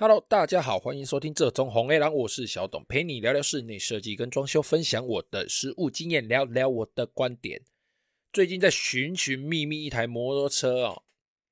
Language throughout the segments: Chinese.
Hello，大家好，欢迎收听这中红 A 郎，我是小董，陪你聊聊室内设计跟装修，分享我的实物经验，聊聊我的观点。最近在寻寻觅觅一台摩托车哦，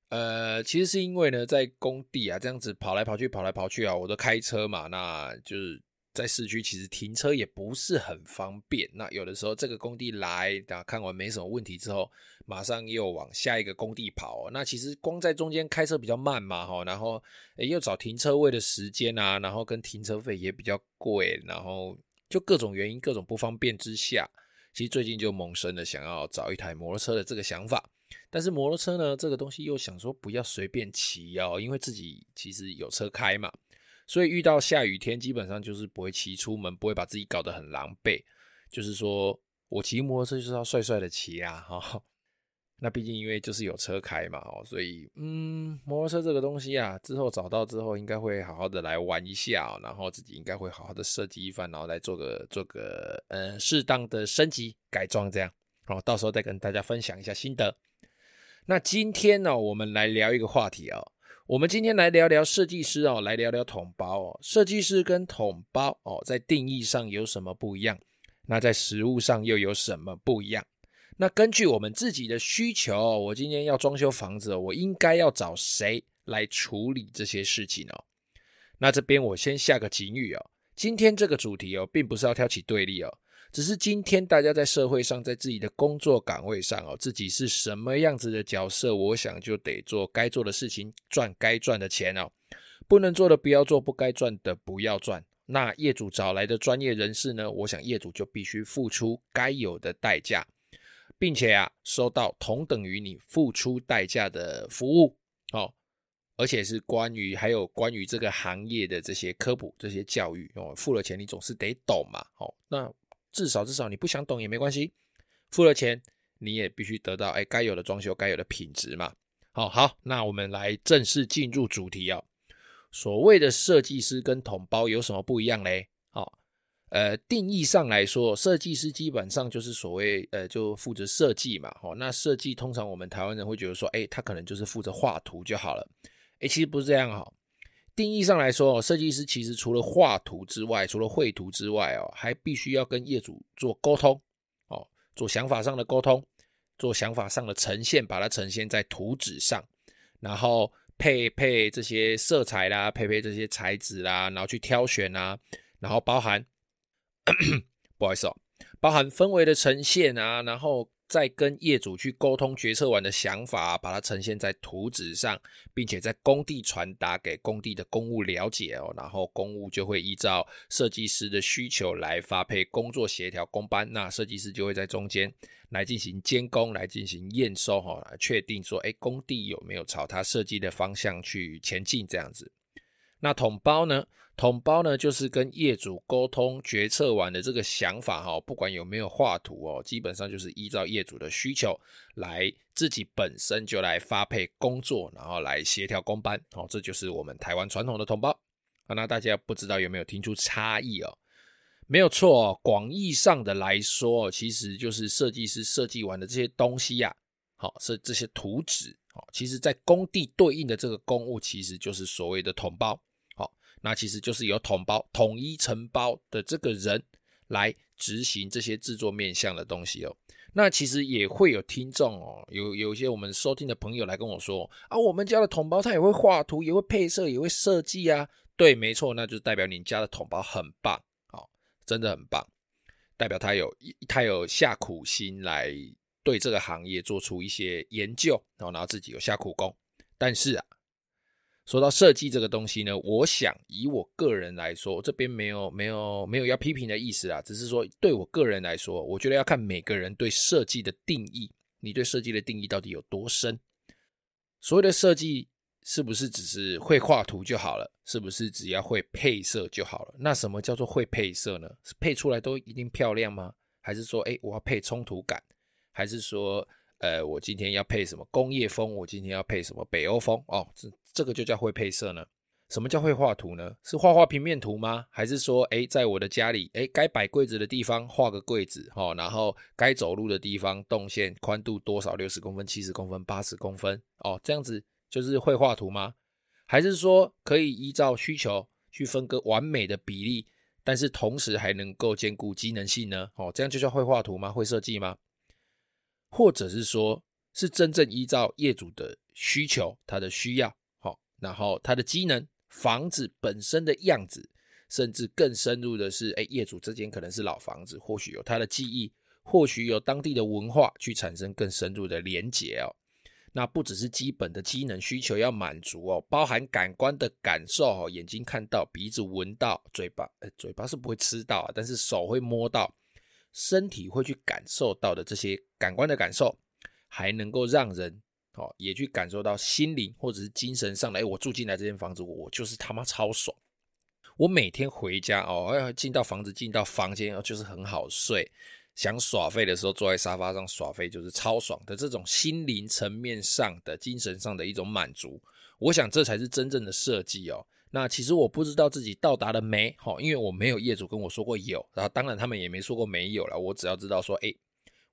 呃，其实是因为呢，在工地啊这样子跑来跑去，跑来跑去啊，我都开车嘛，那就是。在市区其实停车也不是很方便，那有的时候这个工地来，看完没什么问题之后，马上又往下一个工地跑，那其实光在中间开车比较慢嘛，哈，然后诶又找停车位的时间啊，然后跟停车费也比较贵，然后就各种原因、各种不方便之下，其实最近就萌生了想要找一台摩托车的这个想法，但是摩托车呢，这个东西又想说不要随便骑哦，因为自己其实有车开嘛。所以遇到下雨天，基本上就是不会骑出门，不会把自己搞得很狼狈。就是说我骑摩托车就是要帅帅的骑啊，哈。那毕竟因为就是有车开嘛，哦，所以嗯，摩托车这个东西啊，之后找到之后，应该会好好的来玩一下，然后自己应该会好好的设计一番，然后来做个做个呃适当的升级改装，这样，然后到时候再跟大家分享一下心得。那今天呢，我们来聊一个话题哦。我们今天来聊聊设计师哦，来聊聊统包哦。设计师跟统包哦，在定义上有什么不一样？那在实物上又有什么不一样？那根据我们自己的需求，我今天要装修房子，我应该要找谁来处理这些事情哦？那这边我先下个警语哦，今天这个主题哦，并不是要挑起对立哦。只是今天大家在社会上，在自己的工作岗位上哦，自己是什么样子的角色，我想就得做该做的事情，赚该赚的钱哦。不能做的不要做，不该赚的不要赚。那业主找来的专业人士呢，我想业主就必须付出该有的代价，并且啊，收到同等于你付出代价的服务哦，而且是关于还有关于这个行业的这些科普、这些教育哦，付了钱你总是得懂嘛，哦，那。至少至少你不想懂也没关系，付了钱你也必须得到哎该有的装修该有的品质嘛。好好，那我们来正式进入主题哦。所谓的设计师跟统包有什么不一样嘞？好，呃，定义上来说，设计师基本上就是所谓呃就负责设计嘛。好，那设计通常我们台湾人会觉得说，哎，他可能就是负责画图就好了。哎，其实不是这样哈。定义上来说，设计师其实除了画图之外，除了绘图之外哦，还必须要跟业主做沟通哦，做想法上的沟通，做想法上的呈现，把它呈现在图纸上，然后配配这些色彩啦，配配这些材质啦，然后去挑选啊，然后包含，不好意思哦，包含氛围的呈现啊，然后。再跟业主去沟通决策完的想法，把它呈现在图纸上，并且在工地传达给工地的工务了解哦，然后工务就会依照设计师的需求来发配工作协调工班，那设计师就会在中间来进行监工，来进行验收哈，来确定说，哎，工地有没有朝他设计的方向去前进这样子。那统包呢？统包呢，就是跟业主沟通决策完的这个想法哈，不管有没有画图哦，基本上就是依照业主的需求来自己本身就来发配工作，然后来协调工班哦，这就是我们台湾传统的统包。那大家不知道有没有听出差异哦？没有错哦，广义上的来说，其实就是设计师设计完的这些东西呀，好，是这些图纸哦，其实在工地对应的这个公务，其实就是所谓的统包。那其实就是由统包统一承包的这个人来执行这些制作面向的东西哦。那其实也会有听众哦，有有一些我们收听的朋友来跟我说啊，我们家的统包他也会画图，也会配色，也会设计啊。对，没错，那就代表你家的统包很棒哦，真的很棒，代表他有他有下苦心来对这个行业做出一些研究，然后然后自己有下苦功。但是啊。说到设计这个东西呢，我想以我个人来说，这边没有没有没有要批评的意思啊，只是说对我个人来说，我觉得要看每个人对设计的定义，你对设计的定义到底有多深？所谓的设计是不是只是会画图就好了？是不是只要会配色就好了？那什么叫做会配色呢？是配出来都一定漂亮吗？还是说，诶，我要配冲突感？还是说？呃，我今天要配什么工业风？我今天要配什么北欧风？哦，这这个就叫会配色呢？什么叫会画图呢？是画画平面图吗？还是说，哎，在我的家里，哎，该摆柜子的地方画个柜子，哦，然后该走路的地方动线宽度多少？六十公分、七十公分、八十公分，哦，这样子就是会画图吗？还是说可以依照需求去分割完美的比例，但是同时还能够兼顾机能性呢？哦，这样就叫会画图吗？会设计吗？或者是说，是真正依照业主的需求，他的需要，好，然后他的机能、房子本身的样子，甚至更深入的是，哎，业主这间可能是老房子，或许有他的记忆，或许有当地的文化，去产生更深入的连结哦。那不只是基本的机能需求要满足哦，包含感官的感受哦，眼睛看到，鼻子闻到，嘴巴，呃，嘴巴是不会吃到，但是手会摸到。身体会去感受到的这些感官的感受，还能够让人哦也去感受到心灵或者是精神上的。哎，我住进来这间房子，我就是他妈超爽。我每天回家哦，要进到房子，进到房间哦，就是很好睡。想耍废的时候，坐在沙发上耍废，就是超爽的这种心灵层面上的、精神上的一种满足。我想这才是真正的设计哦。那其实我不知道自己到达了没，齁，因为我没有业主跟我说过有，然后当然他们也没说过没有了。我只要知道说，哎，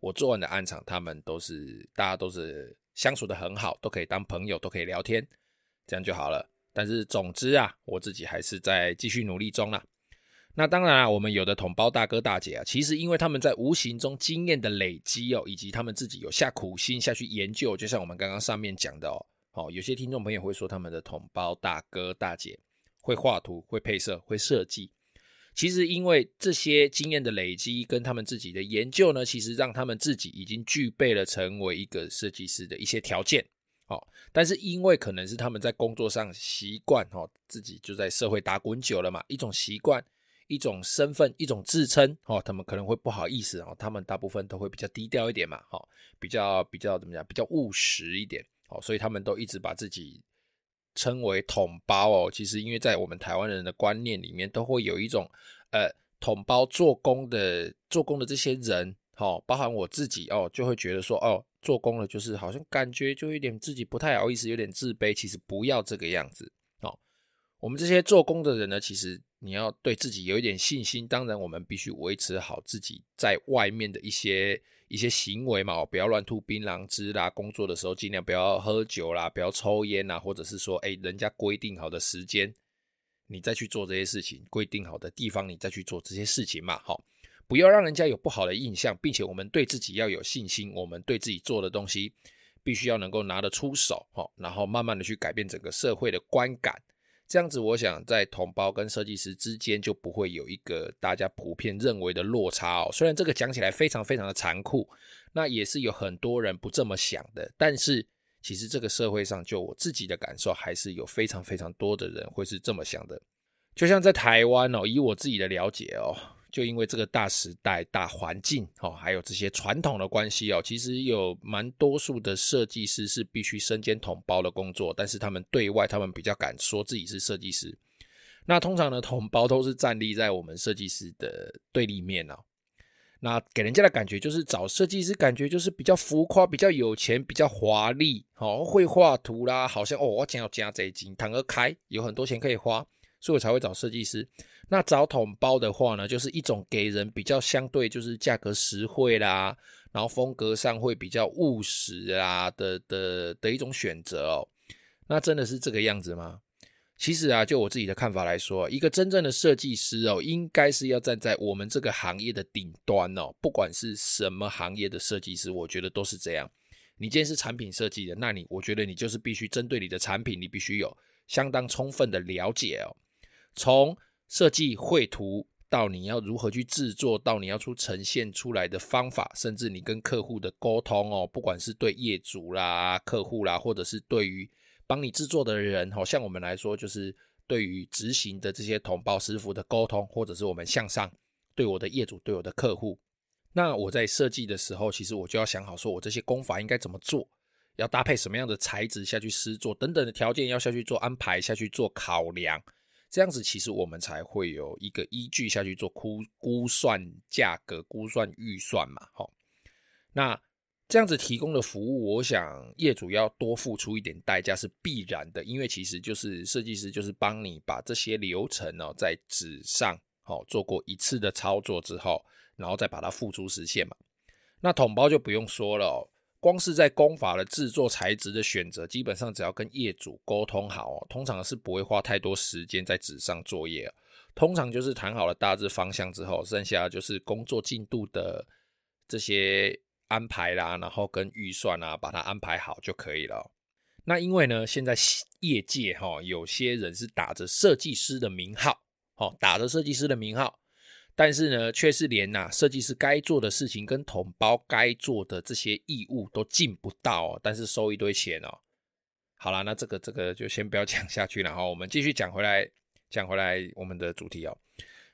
我做完的案场，他们都是大家都是相处得很好，都可以当朋友，都可以聊天，这样就好了。但是总之啊，我自己还是在继续努力中啦。那当然啊，我们有的同胞大哥大姐啊，其实因为他们在无形中经验的累积哦，以及他们自己有下苦心下去研究，就像我们刚刚上面讲的哦，哦，有些听众朋友会说他们的同胞大哥大姐。会画图，会配色，会设计。其实因为这些经验的累积跟他们自己的研究呢，其实让他们自己已经具备了成为一个设计师的一些条件。哦，但是因为可能是他们在工作上习惯，哦，自己就在社会打滚久了嘛，一种习惯，一种身份，一种自称，哦，他们可能会不好意思，哦，他们大部分都会比较低调一点嘛，哦，比较比较怎么讲，比较务实一点，哦，所以他们都一直把自己。称为统包哦，其实因为在我们台湾人的观念里面，都会有一种呃统包做工的做工的这些人，哦，包含我自己哦，就会觉得说哦，做工了就是好像感觉就有点自己不太好意思，有点自卑。其实不要这个样子哦。我们这些做工的人呢，其实你要对自己有一点信心。当然，我们必须维持好自己在外面的一些。一些行为嘛，不要乱吐槟榔汁啦。工作的时候尽量不要喝酒啦，不要抽烟啦，或者是说，哎，人家规定好的时间，你再去做这些事情；规定好的地方，你再去做这些事情嘛。好，不要让人家有不好的印象，并且我们对自己要有信心。我们对自己做的东西，必须要能够拿得出手，哈，然后慢慢的去改变整个社会的观感。这样子，我想在同胞跟设计师之间就不会有一个大家普遍认为的落差哦。虽然这个讲起来非常非常的残酷，那也是有很多人不这么想的。但是，其实这个社会上，就我自己的感受，还是有非常非常多的人会是这么想的。就像在台湾哦，以我自己的了解哦。就因为这个大时代、大环境哦，还有这些传统的关系哦，其实有蛮多数的设计师是必须身兼统包的工作，但是他们对外他们比较敢说自己是设计师。那通常呢，统包都是站立在我们设计师的对立面哦。那给人家的感觉就是找设计师，感觉就是比较浮夸、比较有钱、比较华丽哦，会画图啦，好像哦，我想要加这一金，堂而开，有很多钱可以花，所以我才会找设计师。那找桶包的话呢，就是一种给人比较相对就是价格实惠啦，然后风格上会比较务实啊的的的一种选择哦。那真的是这个样子吗？其实啊，就我自己的看法来说，一个真正的设计师哦，应该是要站在我们这个行业的顶端哦。不管是什么行业的设计师，我觉得都是这样。你今天是产品设计的，那你我觉得你就是必须针对你的产品，你必须有相当充分的了解哦。从设计绘图到你要如何去制作，到你要出呈现出来的方法，甚至你跟客户的沟通哦，不管是对业主啦、客户啦，或者是对于帮你制作的人，好像我们来说，就是对于执行的这些统包师傅的沟通，或者是我们向上对我的业主、对我的客户，那我在设计的时候，其实我就要想好，说我这些工法应该怎么做，要搭配什么样的材质下去施作，等等的条件要下去做安排，下去做考量。这样子其实我们才会有一个依据下去做估估算价格、估算预算嘛，齁。那这样子提供的服务，我想业主要多付出一点代价是必然的，因为其实就是设计师就是帮你把这些流程哦在纸上好做过一次的操作之后，然后再把它付诸实现嘛。那统包就不用说了，光是在工法的制作材质的选择，基本上只要跟业主沟通好哦，通常是不会花太多时间在纸上作业。通常就是谈好了大致方向之后，剩下就是工作进度的这些安排啦，然后跟预算啊，把它安排好就可以了。那因为呢，现在业界哈，有些人是打着设计师的名号，哦，打着设计师的名号。但是呢，却是连呐设计师该做的事情跟同胞该做的这些义务都尽不到哦，但是收一堆钱哦。好啦，那这个这个就先不要讲下去了，哈我们继续讲回来，讲回来我们的主题哦。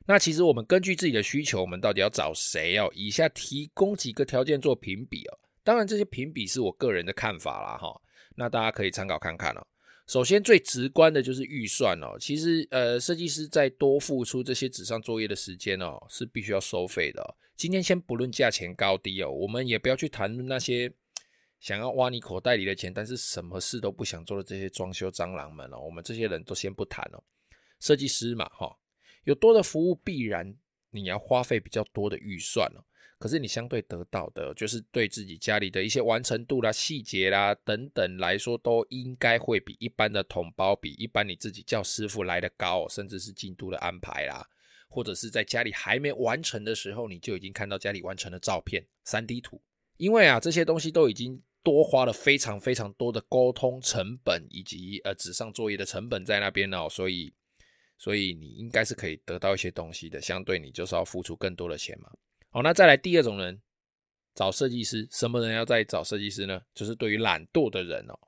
那其实我们根据自己的需求，我们到底要找谁哦？以下提供几个条件做评比哦。当然这些评比是我个人的看法啦哈，那大家可以参考看看哦。首先，最直观的就是预算哦。其实，呃，设计师在多付出这些纸上作业的时间哦，是必须要收费的哦。今天先不论价钱高低哦，我们也不要去谈论那些想要挖你口袋里的钱，但是什么事都不想做的这些装修蟑螂们哦。我们这些人都先不谈哦。设计师嘛，哈，有多的服务，必然你要花费比较多的预算哦。可是你相对得到的，就是对自己家里的一些完成度啦、细节啦等等来说，都应该会比一般的统包、比一般你自己叫师傅来的高，甚至是进度的安排啦，或者是在家里还没完成的时候，你就已经看到家里完成的照片、3D 图。因为啊，这些东西都已经多花了非常非常多的沟通成本以及呃纸上作业的成本在那边哦，所以所以你应该是可以得到一些东西的，相对你就是要付出更多的钱嘛。好，那再来第二种人，找设计师。什么人要再找设计师呢？就是对于懒惰的人哦，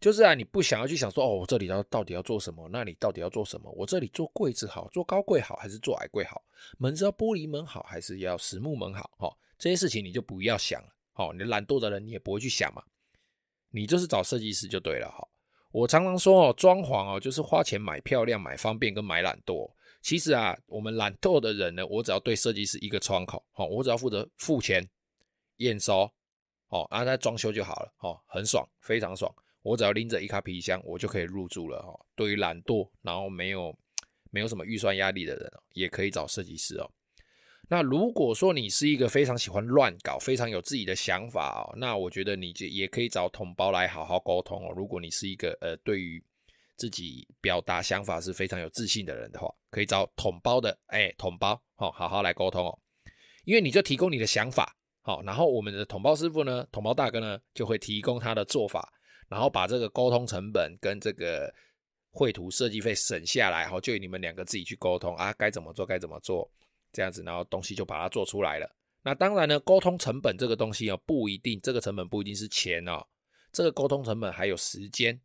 就是啊，你不想要去想说，哦，我这里要到底要做什么？那你到底要做什么？我这里做柜子好，做高柜好，还是做矮柜好？门是要玻璃门好，还是要实木门好？哈，这些事情你就不要想了。好，你懒惰的人，你也不会去想嘛。你就是找设计师就对了。哈，我常常说哦，装潢哦，就是花钱买漂亮、买方便跟买懒惰。其实啊，我们懒惰的人呢，我只要对设计师一个窗口，哦，我只要负责付钱、验收，哦，然后再装修就好了，哦，很爽，非常爽。我只要拎着一卡皮箱，我就可以入住了，哦。对于懒惰，然后没有没有什么预算压力的人，也可以找设计师哦。那如果说你是一个非常喜欢乱搞、非常有自己的想法哦，那我觉得你就也可以找同胞来好好沟通哦。如果你是一个呃，对于自己表达想法是非常有自信的人的话，可以找统包的，哎、欸，统包，好，好好来沟通哦。因为你就提供你的想法，好，然后我们的统包师傅呢，统包大哥呢，就会提供他的做法，然后把这个沟通成本跟这个绘图设计费省下来，好，就你们两个自己去沟通啊，该怎么做该怎么做，这样子，然后东西就把它做出来了。那当然呢，沟通成本这个东西哦，不一定，这个成本不一定是钱哦，这个沟通成本还有时间。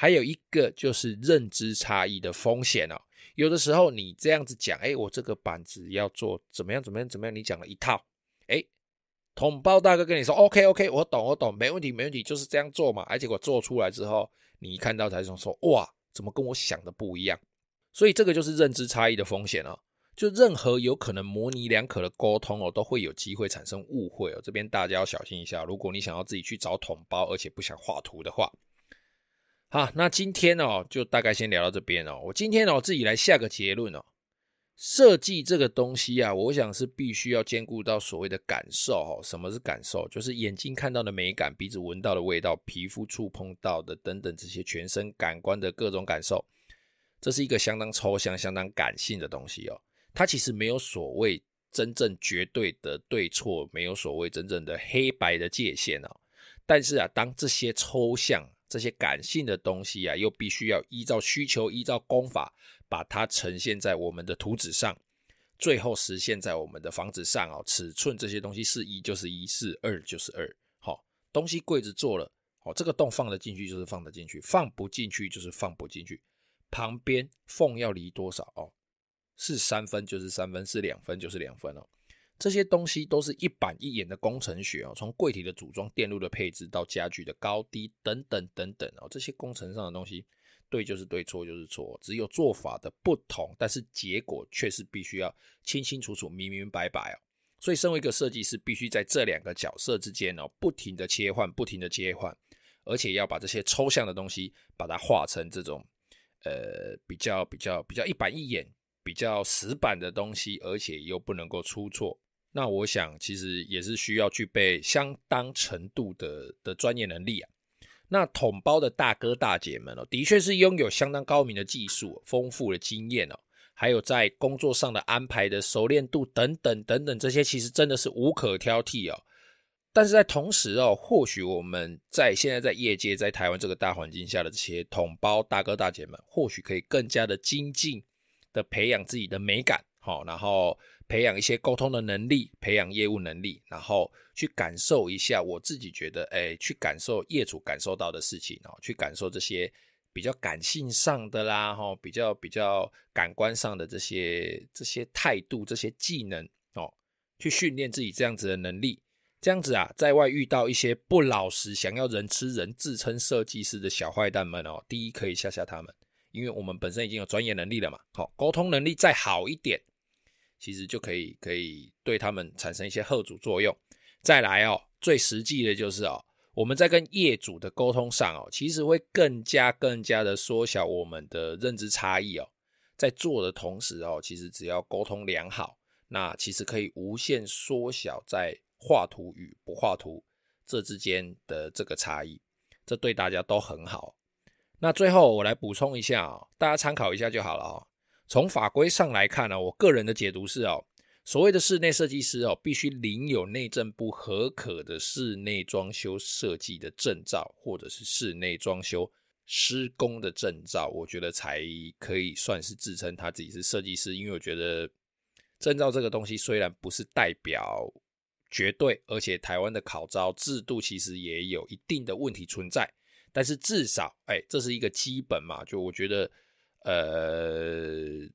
还有一个就是认知差异的风险哦，有的时候你这样子讲，哎，我这个板子要做怎么样怎么样怎么样，你讲了一套，哎，统包大哥跟你说，OK OK，我懂我懂，没问题没问题，就是这样做嘛。而且我做出来之后，你一看到才说说，哇，怎么跟我想的不一样？所以这个就是认知差异的风险哦。就任何有可能模棱两可的沟通哦，都会有机会产生误会哦。这边大家要小心一下，如果你想要自己去找桶包，而且不想画图的话。好，那今天哦，就大概先聊到这边哦。我今天哦，自己来下个结论哦。设计这个东西啊，我想是必须要兼顾到所谓的感受哦。什么是感受？就是眼睛看到的美感，鼻子闻到的味道，皮肤触碰到的等等这些全身感官的各种感受。这是一个相当抽象、相当感性的东西哦。它其实没有所谓真正绝对的对错，没有所谓真正的黑白的界限哦。但是啊，当这些抽象这些感性的东西啊，又必须要依照需求、依照工法，把它呈现在我们的图纸上，最后实现在我们的房子上哦。尺寸这些东西是一就是一，是二就是二。好，东西柜子做了，好，这个洞放得进去就是放得进去，放不进去就是放不进去。旁边缝要离多少哦？是三分就是三分，是两分就是两分哦。这些东西都是一板一眼的工程学哦，从柜体的组装、电路的配置到家具的高低等等等等哦，这些工程上的东西，对就是对，错就是错，只有做法的不同，但是结果却是必须要清清楚楚、明明白白哦。所以，身为一个设计师，必须在这两个角色之间哦，不停的切换，不停的切换，而且要把这些抽象的东西，把它画成这种呃比较比较比较一板一眼、比较死板的东西，而且又不能够出错。那我想其实也是需要具备相当程度的的专业能力啊。那统包的大哥大姐们哦，的确是拥有相当高明的技术、丰富的经验哦，还有在工作上的安排的熟练度等等等等，这些其实真的是无可挑剔哦。但是在同时哦，或许我们在现在在业界，在台湾这个大环境下的这些统包大哥大姐们，或许可以更加的精进的培养自己的美感，好，然后培养一些沟通的能力，培养业务能力，然后去感受一下我自己觉得，哎，去感受业主感受到的事情哦，去感受这些比较感性上的啦，哈，比较比较感官上的这些这些态度，这些技能哦，去训练自己这样子的能力。这样子啊，在外遇到一些不老实、想要人吃人、自称设计师的小坏蛋们哦，第一可以吓吓他们，因为我们本身已经有专业能力了嘛。好，沟通能力再好一点，其实就可以可以对他们产生一些吓阻作用。再来哦，最实际的就是哦，我们在跟业主的沟通上哦，其实会更加更加的缩小我们的认知差异哦。在做的同时哦，其实只要沟通良好，那其实可以无限缩小在。画图与不画图这之间的这个差异，这对大家都很好。那最后我来补充一下啊，大家参考一下就好了啊。从法规上来看呢，我个人的解读是哦，所谓的室内设计师哦，必须领有内政部核可的室内装修设计的证照，或者是室内装修施工的证照，我觉得才可以算是自称他自己是设计师。因为我觉得证照这个东西虽然不是代表。绝对，而且台湾的考招制度其实也有一定的问题存在，但是至少，哎、这是一个基本嘛，就我觉得，呃，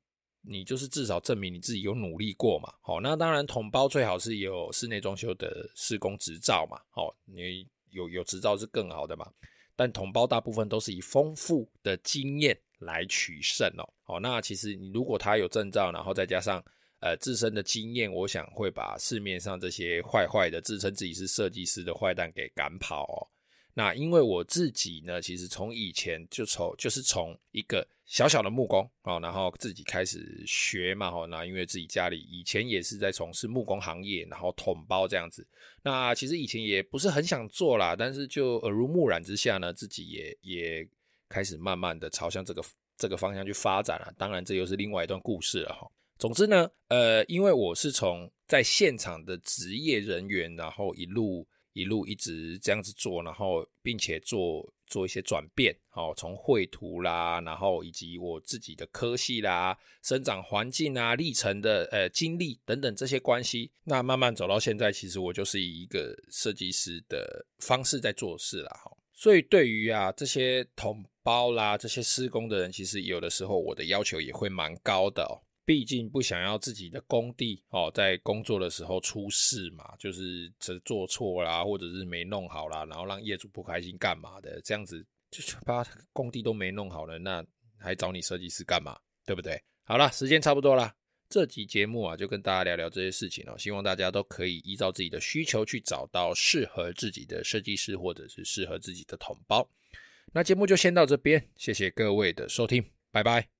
你就是至少证明你自己有努力过嘛。好，那当然统包最好是有室内装修的施工执照嘛。好，你有有执照是更好的嘛。但统包大部分都是以丰富的经验来取胜哦。好，那其实你如果他有证照，然后再加上。呃，自身的经验，我想会把市面上这些坏坏的自称自己是设计师的坏蛋给赶跑哦。那因为我自己呢，其实从以前就从就是从一个小小的木工哦，然后自己开始学嘛，哦，那因为自己家里以前也是在从事木工行业，然后统包这样子。那其实以前也不是很想做啦，但是就耳濡目染之下呢，自己也也开始慢慢的朝向这个这个方向去发展了。当然，这又是另外一段故事了哈。总之呢，呃，因为我是从在现场的职业人员，然后一路一路一直这样子做，然后并且做做一些转变，好，从绘图啦，然后以及我自己的科系啦、生长环境啊、历程的呃经历等等这些关系，那慢慢走到现在，其实我就是以一个设计师的方式在做事啦，哈。所以对于啊这些统包啦、这些施工的人，其实有的时候我的要求也会蛮高的哦。毕竟不想要自己的工地哦，在工作的时候出事嘛，就是这做错啦，或者是没弄好啦，然后让业主不开心干嘛的？这样子就是把工地都没弄好了，那还找你设计师干嘛？对不对？好了，时间差不多了，这集节目啊，就跟大家聊聊这些事情哦。希望大家都可以依照自己的需求去找到适合自己的设计师，或者是适合自己的同胞。那节目就先到这边，谢谢各位的收听，拜拜。